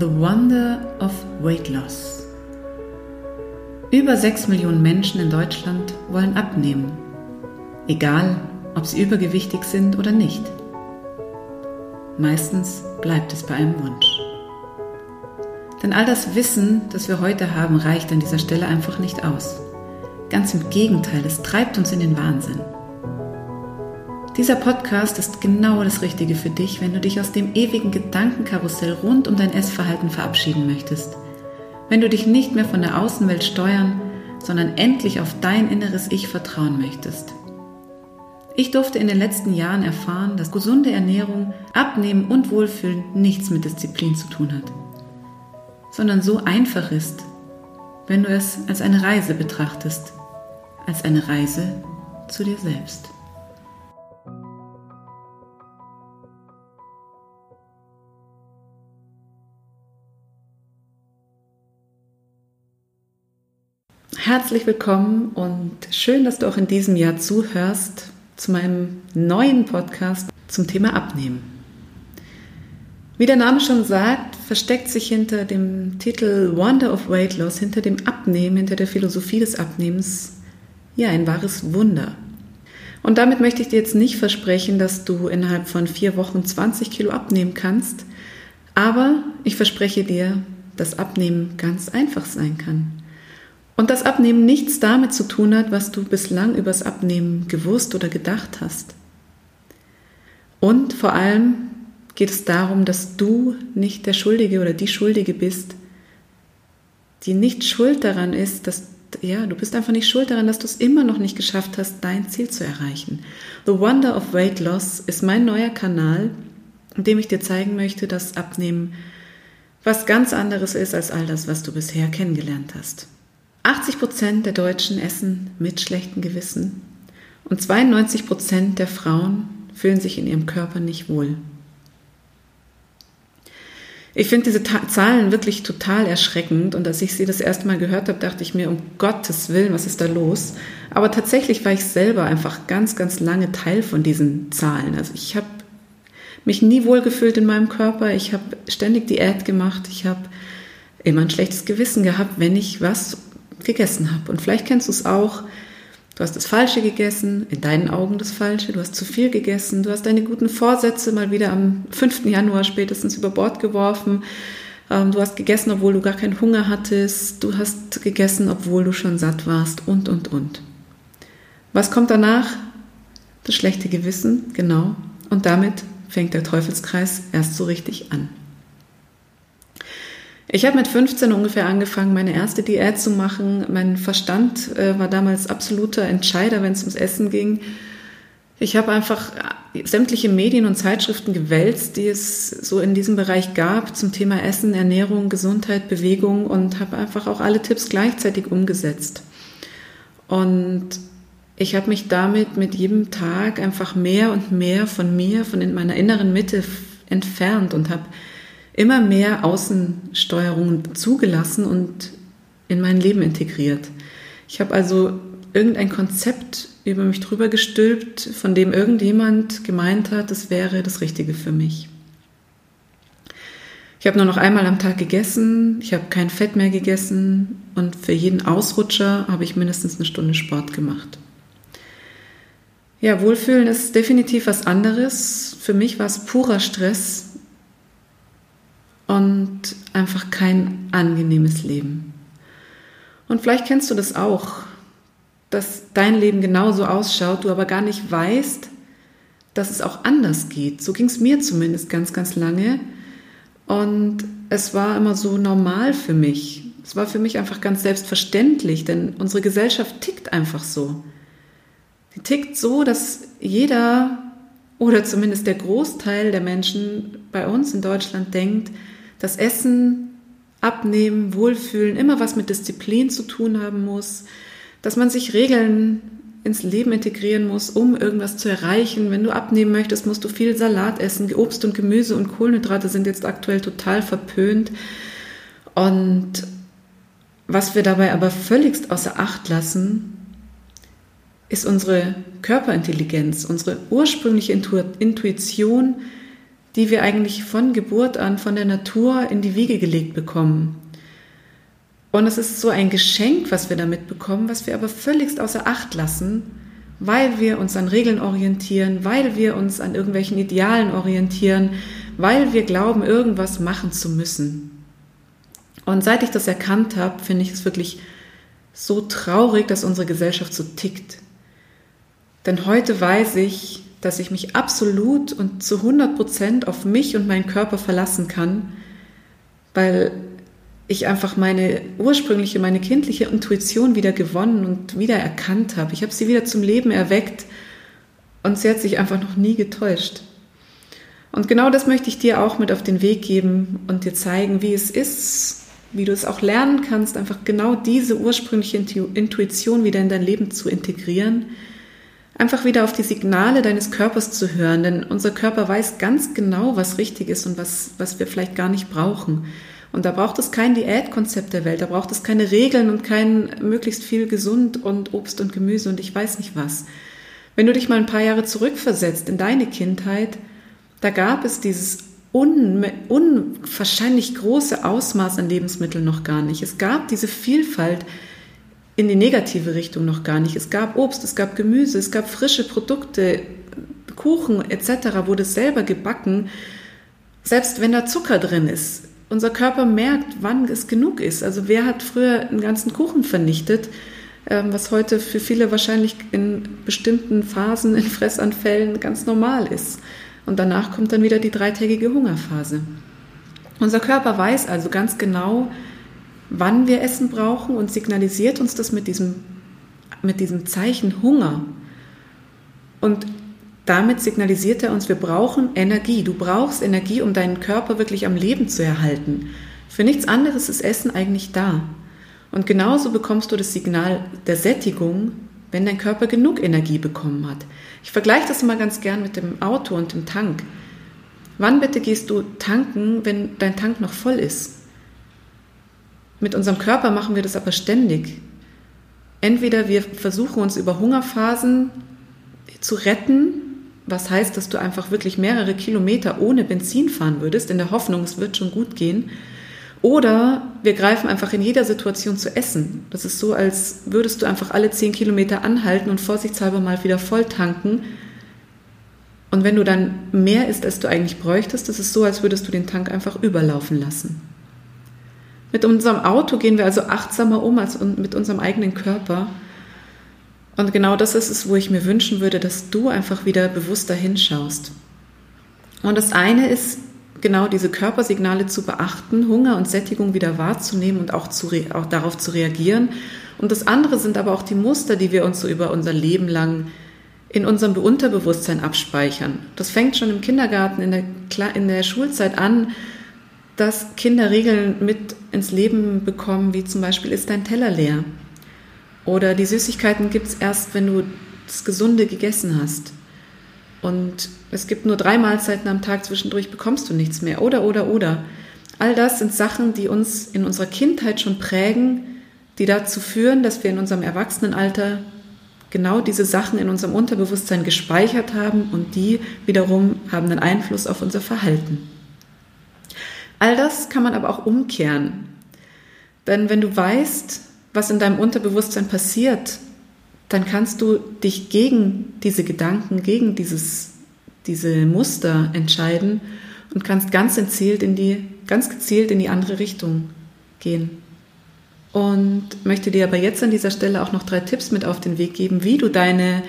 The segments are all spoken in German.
The Wonder of Weight Loss. Über 6 Millionen Menschen in Deutschland wollen abnehmen, egal ob sie übergewichtig sind oder nicht. Meistens bleibt es bei einem Wunsch. Denn all das Wissen, das wir heute haben, reicht an dieser Stelle einfach nicht aus. Ganz im Gegenteil, es treibt uns in den Wahnsinn. Dieser Podcast ist genau das Richtige für dich, wenn du dich aus dem ewigen Gedankenkarussell rund um dein Essverhalten verabschieden möchtest. Wenn du dich nicht mehr von der Außenwelt steuern, sondern endlich auf dein inneres Ich vertrauen möchtest. Ich durfte in den letzten Jahren erfahren, dass gesunde Ernährung, Abnehmen und Wohlfühlen nichts mit Disziplin zu tun hat, sondern so einfach ist, wenn du es als eine Reise betrachtest, als eine Reise zu dir selbst. Herzlich willkommen und schön, dass du auch in diesem Jahr zuhörst zu meinem neuen Podcast zum Thema Abnehmen. Wie der Name schon sagt, versteckt sich hinter dem Titel Wonder of Weight Loss, hinter dem Abnehmen, hinter der Philosophie des Abnehmens, ja, ein wahres Wunder. Und damit möchte ich dir jetzt nicht versprechen, dass du innerhalb von vier Wochen 20 Kilo abnehmen kannst, aber ich verspreche dir, dass Abnehmen ganz einfach sein kann. Und das Abnehmen nichts damit zu tun hat, was du bislang übers Abnehmen gewusst oder gedacht hast. Und vor allem geht es darum, dass du nicht der Schuldige oder die Schuldige bist, die nicht schuld daran ist, dass ja, du bist einfach nicht schuld daran, dass du es immer noch nicht geschafft hast, dein Ziel zu erreichen. The Wonder of Weight Loss ist mein neuer Kanal, in dem ich dir zeigen möchte, dass Abnehmen was ganz anderes ist als all das, was du bisher kennengelernt hast. 80 Prozent der Deutschen essen mit schlechtem Gewissen und 92 Prozent der Frauen fühlen sich in ihrem Körper nicht wohl. Ich finde diese Ta Zahlen wirklich total erschreckend und als ich sie das erste Mal gehört habe, dachte ich mir, um Gottes Willen, was ist da los? Aber tatsächlich war ich selber einfach ganz, ganz lange Teil von diesen Zahlen. Also ich habe mich nie wohlgefühlt in meinem Körper, ich habe ständig Diät gemacht, ich habe immer ein schlechtes Gewissen gehabt, wenn ich was gegessen habe. Und vielleicht kennst du es auch. Du hast das Falsche gegessen, in deinen Augen das Falsche, du hast zu viel gegessen, du hast deine guten Vorsätze mal wieder am 5. Januar spätestens über Bord geworfen. Ähm, du hast gegessen, obwohl du gar keinen Hunger hattest. Du hast gegessen, obwohl du schon satt warst und, und, und. Was kommt danach? Das schlechte Gewissen, genau. Und damit fängt der Teufelskreis erst so richtig an. Ich habe mit 15 ungefähr angefangen, meine erste Diät zu machen. Mein Verstand äh, war damals absoluter Entscheider, wenn es ums Essen ging. Ich habe einfach äh, sämtliche Medien und Zeitschriften gewälzt, die es so in diesem Bereich gab zum Thema Essen, Ernährung, Gesundheit, Bewegung und habe einfach auch alle Tipps gleichzeitig umgesetzt. Und ich habe mich damit mit jedem Tag einfach mehr und mehr von mir, von meiner inneren Mitte entfernt und habe immer mehr Außensteuerungen zugelassen und in mein Leben integriert. Ich habe also irgendein Konzept über mich drüber gestülpt, von dem irgendjemand gemeint hat, das wäre das Richtige für mich. Ich habe nur noch einmal am Tag gegessen, ich habe kein Fett mehr gegessen und für jeden Ausrutscher habe ich mindestens eine Stunde Sport gemacht. Ja, Wohlfühlen ist definitiv was anderes. Für mich war es purer Stress, und einfach kein angenehmes Leben. Und vielleicht kennst du das auch, dass dein Leben genauso ausschaut, du aber gar nicht weißt, dass es auch anders geht. So ging es mir zumindest ganz, ganz lange. Und es war immer so normal für mich. Es war für mich einfach ganz selbstverständlich, denn unsere Gesellschaft tickt einfach so. Die tickt so, dass jeder oder zumindest der Großteil der Menschen bei uns in Deutschland denkt, dass Essen, Abnehmen, Wohlfühlen immer was mit Disziplin zu tun haben muss, dass man sich Regeln ins Leben integrieren muss, um irgendwas zu erreichen. Wenn du abnehmen möchtest, musst du viel Salat essen. Obst und Gemüse und Kohlenhydrate sind jetzt aktuell total verpönt. Und was wir dabei aber völligst außer Acht lassen, ist unsere Körperintelligenz, unsere ursprüngliche Intuition, die wir eigentlich von Geburt an, von der Natur in die Wiege gelegt bekommen. Und es ist so ein Geschenk, was wir damit bekommen, was wir aber völligst außer Acht lassen, weil wir uns an Regeln orientieren, weil wir uns an irgendwelchen Idealen orientieren, weil wir glauben, irgendwas machen zu müssen. Und seit ich das erkannt habe, finde ich es wirklich so traurig, dass unsere Gesellschaft so tickt. Denn heute weiß ich, dass ich mich absolut und zu 100 Prozent auf mich und meinen Körper verlassen kann, weil ich einfach meine ursprüngliche, meine kindliche Intuition wieder gewonnen und wieder erkannt habe. Ich habe sie wieder zum Leben erweckt und sie hat sich einfach noch nie getäuscht. Und genau das möchte ich dir auch mit auf den Weg geben und dir zeigen, wie es ist, wie du es auch lernen kannst, einfach genau diese ursprüngliche Intuition wieder in dein Leben zu integrieren, einfach wieder auf die Signale deines Körpers zu hören, denn unser Körper weiß ganz genau, was richtig ist und was, was wir vielleicht gar nicht brauchen. Und da braucht es kein Diätkonzept der Welt, da braucht es keine Regeln und kein möglichst viel gesund und Obst und Gemüse und ich weiß nicht was. Wenn du dich mal ein paar Jahre zurückversetzt in deine Kindheit, da gab es dieses unwahrscheinlich große Ausmaß an Lebensmitteln noch gar nicht. Es gab diese Vielfalt in die negative Richtung noch gar nicht. Es gab Obst, es gab Gemüse, es gab frische Produkte, Kuchen etc. wurde selber gebacken, selbst wenn da Zucker drin ist. Unser Körper merkt, wann es genug ist. Also wer hat früher einen ganzen Kuchen vernichtet, ähm, was heute für viele wahrscheinlich in bestimmten Phasen, in Fressanfällen ganz normal ist. Und danach kommt dann wieder die dreitägige Hungerphase. Unser Körper weiß also ganz genau, wann wir Essen brauchen und signalisiert uns das mit diesem, mit diesem Zeichen Hunger. Und damit signalisiert er uns, wir brauchen Energie. Du brauchst Energie, um deinen Körper wirklich am Leben zu erhalten. Für nichts anderes ist Essen eigentlich da. Und genauso bekommst du das Signal der Sättigung, wenn dein Körper genug Energie bekommen hat. Ich vergleiche das immer ganz gern mit dem Auto und dem Tank. Wann bitte gehst du tanken, wenn dein Tank noch voll ist? Mit unserem Körper machen wir das aber ständig. Entweder wir versuchen uns über Hungerphasen zu retten, was heißt, dass du einfach wirklich mehrere Kilometer ohne Benzin fahren würdest, in der Hoffnung, es wird schon gut gehen. Oder wir greifen einfach in jeder Situation zu essen. Das ist so, als würdest du einfach alle zehn Kilometer anhalten und vorsichtshalber mal wieder voll tanken. Und wenn du dann mehr isst, als du eigentlich bräuchtest, das ist so, als würdest du den Tank einfach überlaufen lassen. Mit unserem Auto gehen wir also achtsamer um als mit unserem eigenen Körper. Und genau das ist es, wo ich mir wünschen würde, dass du einfach wieder bewusster hinschaust. Und das eine ist, genau diese Körpersignale zu beachten, Hunger und Sättigung wieder wahrzunehmen und auch, zu auch darauf zu reagieren. Und das andere sind aber auch die Muster, die wir uns so über unser Leben lang in unserem Unterbewusstsein abspeichern. Das fängt schon im Kindergarten, in der, in der Schulzeit an, dass Kinder Regeln mit ins Leben bekommen, wie zum Beispiel ist dein Teller leer. Oder die Süßigkeiten gibt es erst, wenn du das Gesunde gegessen hast. Und es gibt nur drei Mahlzeiten am Tag, zwischendurch bekommst du nichts mehr. Oder, oder, oder. All das sind Sachen, die uns in unserer Kindheit schon prägen, die dazu führen, dass wir in unserem Erwachsenenalter genau diese Sachen in unserem Unterbewusstsein gespeichert haben und die wiederum haben einen Einfluss auf unser Verhalten. All das kann man aber auch umkehren. Denn wenn du weißt, was in deinem Unterbewusstsein passiert, dann kannst du dich gegen diese Gedanken, gegen dieses, diese Muster entscheiden und kannst ganz gezielt in die, ganz gezielt in die andere Richtung gehen. Und möchte dir aber jetzt an dieser Stelle auch noch drei Tipps mit auf den Weg geben, wie du deine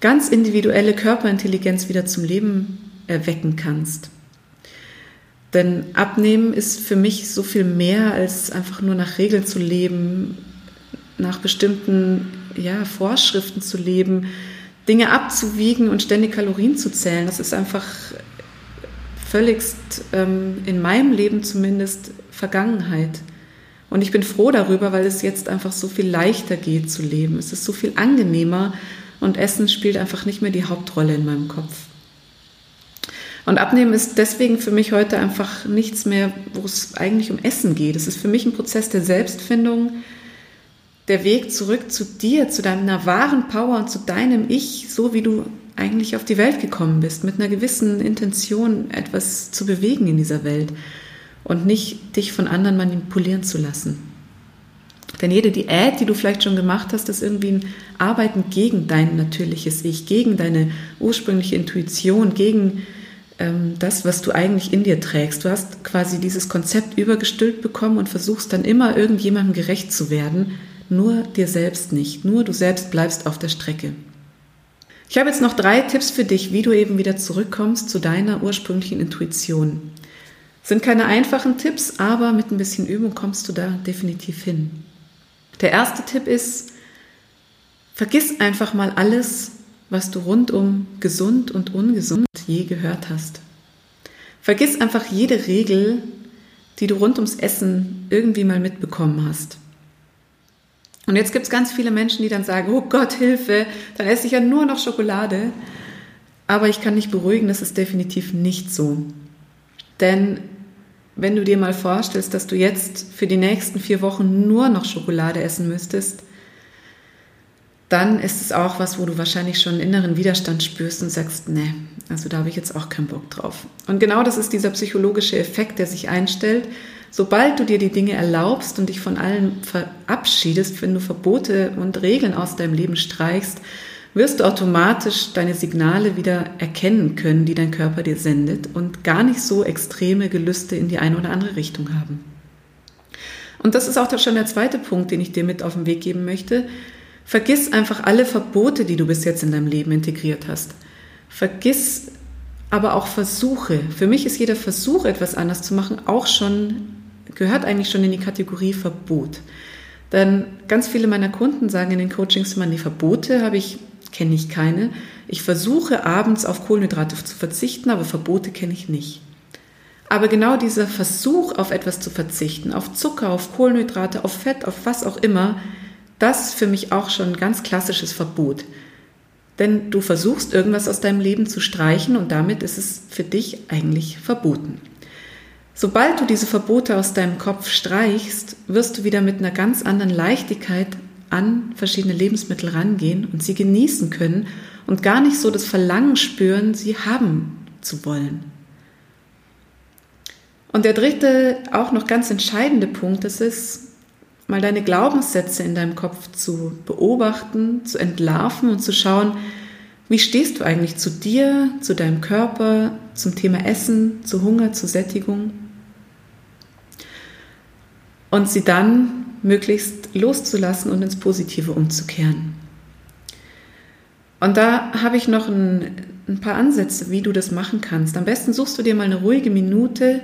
ganz individuelle Körperintelligenz wieder zum Leben erwecken kannst. Denn Abnehmen ist für mich so viel mehr als einfach nur nach Regeln zu leben, nach bestimmten ja, Vorschriften zu leben, Dinge abzuwiegen und ständig Kalorien zu zählen. Das ist einfach völligst ähm, in meinem Leben zumindest Vergangenheit. Und ich bin froh darüber, weil es jetzt einfach so viel leichter geht zu leben. Es ist so viel angenehmer und Essen spielt einfach nicht mehr die Hauptrolle in meinem Kopf. Und Abnehmen ist deswegen für mich heute einfach nichts mehr, wo es eigentlich um Essen geht. Es ist für mich ein Prozess der Selbstfindung, der Weg zurück zu dir, zu deiner wahren Power und zu deinem Ich, so wie du eigentlich auf die Welt gekommen bist, mit einer gewissen Intention, etwas zu bewegen in dieser Welt und nicht dich von anderen manipulieren zu lassen. Denn jede Diät, die du vielleicht schon gemacht hast, ist irgendwie ein Arbeiten gegen dein natürliches Ich, gegen deine ursprüngliche Intuition, gegen das, was du eigentlich in dir trägst. Du hast quasi dieses Konzept übergestülpt bekommen und versuchst dann immer irgendjemandem gerecht zu werden, nur dir selbst nicht. Nur du selbst bleibst auf der Strecke. Ich habe jetzt noch drei Tipps für dich, wie du eben wieder zurückkommst zu deiner ursprünglichen Intuition. Sind keine einfachen Tipps, aber mit ein bisschen Übung kommst du da definitiv hin. Der erste Tipp ist, vergiss einfach mal alles, was du rundum gesund und ungesund je gehört hast. Vergiss einfach jede Regel, die du rund ums Essen irgendwie mal mitbekommen hast. Und jetzt gibt es ganz viele Menschen, die dann sagen, oh Gott, Hilfe, dann esse ich ja nur noch Schokolade. Aber ich kann dich beruhigen, das ist definitiv nicht so. Denn wenn du dir mal vorstellst, dass du jetzt für die nächsten vier Wochen nur noch Schokolade essen müsstest, dann ist es auch was, wo du wahrscheinlich schon inneren Widerstand spürst und sagst, nee, also da habe ich jetzt auch keinen Bock drauf. Und genau das ist dieser psychologische Effekt, der sich einstellt. Sobald du dir die Dinge erlaubst und dich von allen verabschiedest, wenn du Verbote und Regeln aus deinem Leben streichst, wirst du automatisch deine Signale wieder erkennen können, die dein Körper dir sendet und gar nicht so extreme Gelüste in die eine oder andere Richtung haben. Und das ist auch schon der zweite Punkt, den ich dir mit auf den Weg geben möchte. Vergiss einfach alle Verbote, die du bis jetzt in deinem Leben integriert hast. Vergiss aber auch Versuche. Für mich ist jeder Versuch, etwas anders zu machen, auch schon, gehört eigentlich schon in die Kategorie Verbot. Denn ganz viele meiner Kunden sagen in den Coachings immer, die Verbote habe ich, kenne ich keine. Ich versuche abends auf Kohlenhydrate zu verzichten, aber Verbote kenne ich nicht. Aber genau dieser Versuch, auf etwas zu verzichten, auf Zucker, auf Kohlenhydrate, auf Fett, auf was auch immer, das ist für mich auch schon ein ganz klassisches Verbot. Denn du versuchst irgendwas aus deinem Leben zu streichen und damit ist es für dich eigentlich verboten. Sobald du diese Verbote aus deinem Kopf streichst, wirst du wieder mit einer ganz anderen Leichtigkeit an verschiedene Lebensmittel rangehen und sie genießen können und gar nicht so das Verlangen spüren, sie haben zu wollen. Und der dritte, auch noch ganz entscheidende Punkt ist es, mal deine Glaubenssätze in deinem Kopf zu beobachten, zu entlarven und zu schauen, wie stehst du eigentlich zu dir, zu deinem Körper, zum Thema Essen, zu Hunger, zu Sättigung? Und sie dann möglichst loszulassen und ins Positive umzukehren. Und da habe ich noch ein, ein, paar Ansätze, wie du das machen kannst. Am besten suchst du dir mal eine ruhige Minute,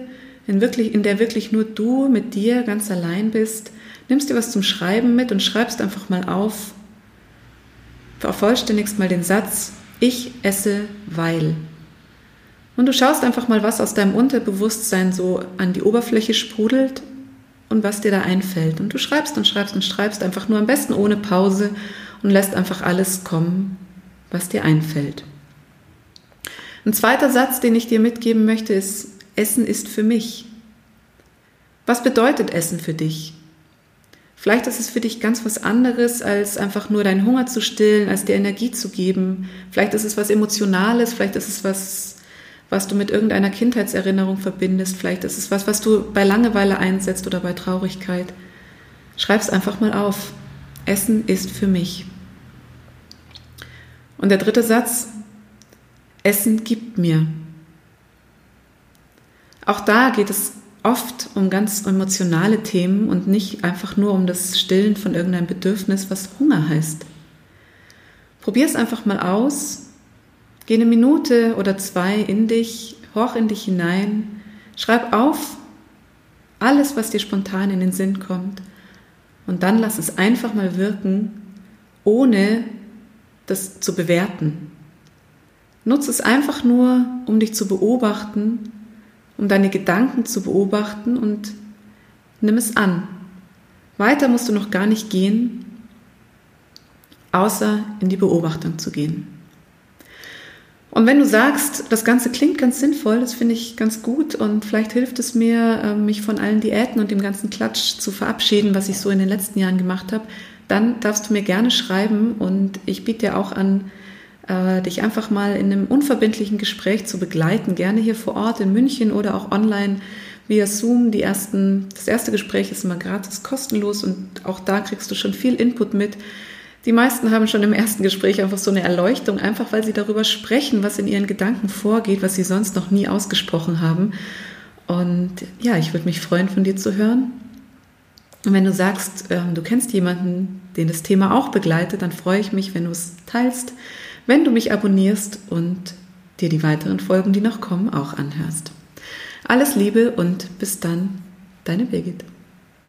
in, wirklich, in der wirklich nur du mit dir ganz allein bist nimmst dir was zum Schreiben mit und schreibst einfach mal auf, vervollständigst mal den Satz, ich esse weil. Und du schaust einfach mal, was aus deinem Unterbewusstsein so an die Oberfläche sprudelt und was dir da einfällt. Und du schreibst und schreibst und schreibst einfach nur am besten ohne Pause und lässt einfach alles kommen, was dir einfällt. Ein zweiter Satz, den ich dir mitgeben möchte, ist, Essen ist für mich. Was bedeutet Essen für dich? Vielleicht ist es für dich ganz was anderes, als einfach nur deinen Hunger zu stillen, als dir Energie zu geben. Vielleicht ist es was Emotionales, vielleicht ist es was, was du mit irgendeiner Kindheitserinnerung verbindest, vielleicht ist es was, was du bei Langeweile einsetzt oder bei Traurigkeit. Schreib's einfach mal auf. Essen ist für mich. Und der dritte Satz, Essen gibt mir. Auch da geht es oft um ganz emotionale Themen und nicht einfach nur um das Stillen von irgendeinem Bedürfnis, was Hunger heißt. Probier es einfach mal aus. Geh eine Minute oder zwei in dich, horch in dich hinein, schreib auf alles, was dir spontan in den Sinn kommt und dann lass es einfach mal wirken, ohne das zu bewerten. Nutze es einfach nur, um dich zu beobachten um deine Gedanken zu beobachten und nimm es an. Weiter musst du noch gar nicht gehen, außer in die Beobachtung zu gehen. Und wenn du sagst, das Ganze klingt ganz sinnvoll, das finde ich ganz gut und vielleicht hilft es mir, äh, mich von allen Diäten und dem ganzen Klatsch zu verabschieden, was ich so in den letzten Jahren gemacht habe, dann darfst du mir gerne schreiben und ich biete dir auch an, äh, dich einfach mal in einem unverbindlichen Gespräch zu begleiten, gerne hier vor Ort in München oder auch online via Zoom. Die ersten, das erste Gespräch ist immer gratis, kostenlos und auch da kriegst du schon viel Input mit. Die meisten haben schon im ersten Gespräch einfach so eine Erleuchtung, einfach weil sie darüber sprechen, was in ihren Gedanken vorgeht, was sie sonst noch nie ausgesprochen haben. Und ja, ich würde mich freuen, von dir zu hören. Und wenn du sagst, ähm, du kennst jemanden, den das Thema auch begleitet, dann freue ich mich, wenn du es teilst, wenn du mich abonnierst und dir die weiteren Folgen, die noch kommen, auch anhörst. Alles Liebe und bis dann, deine Birgit.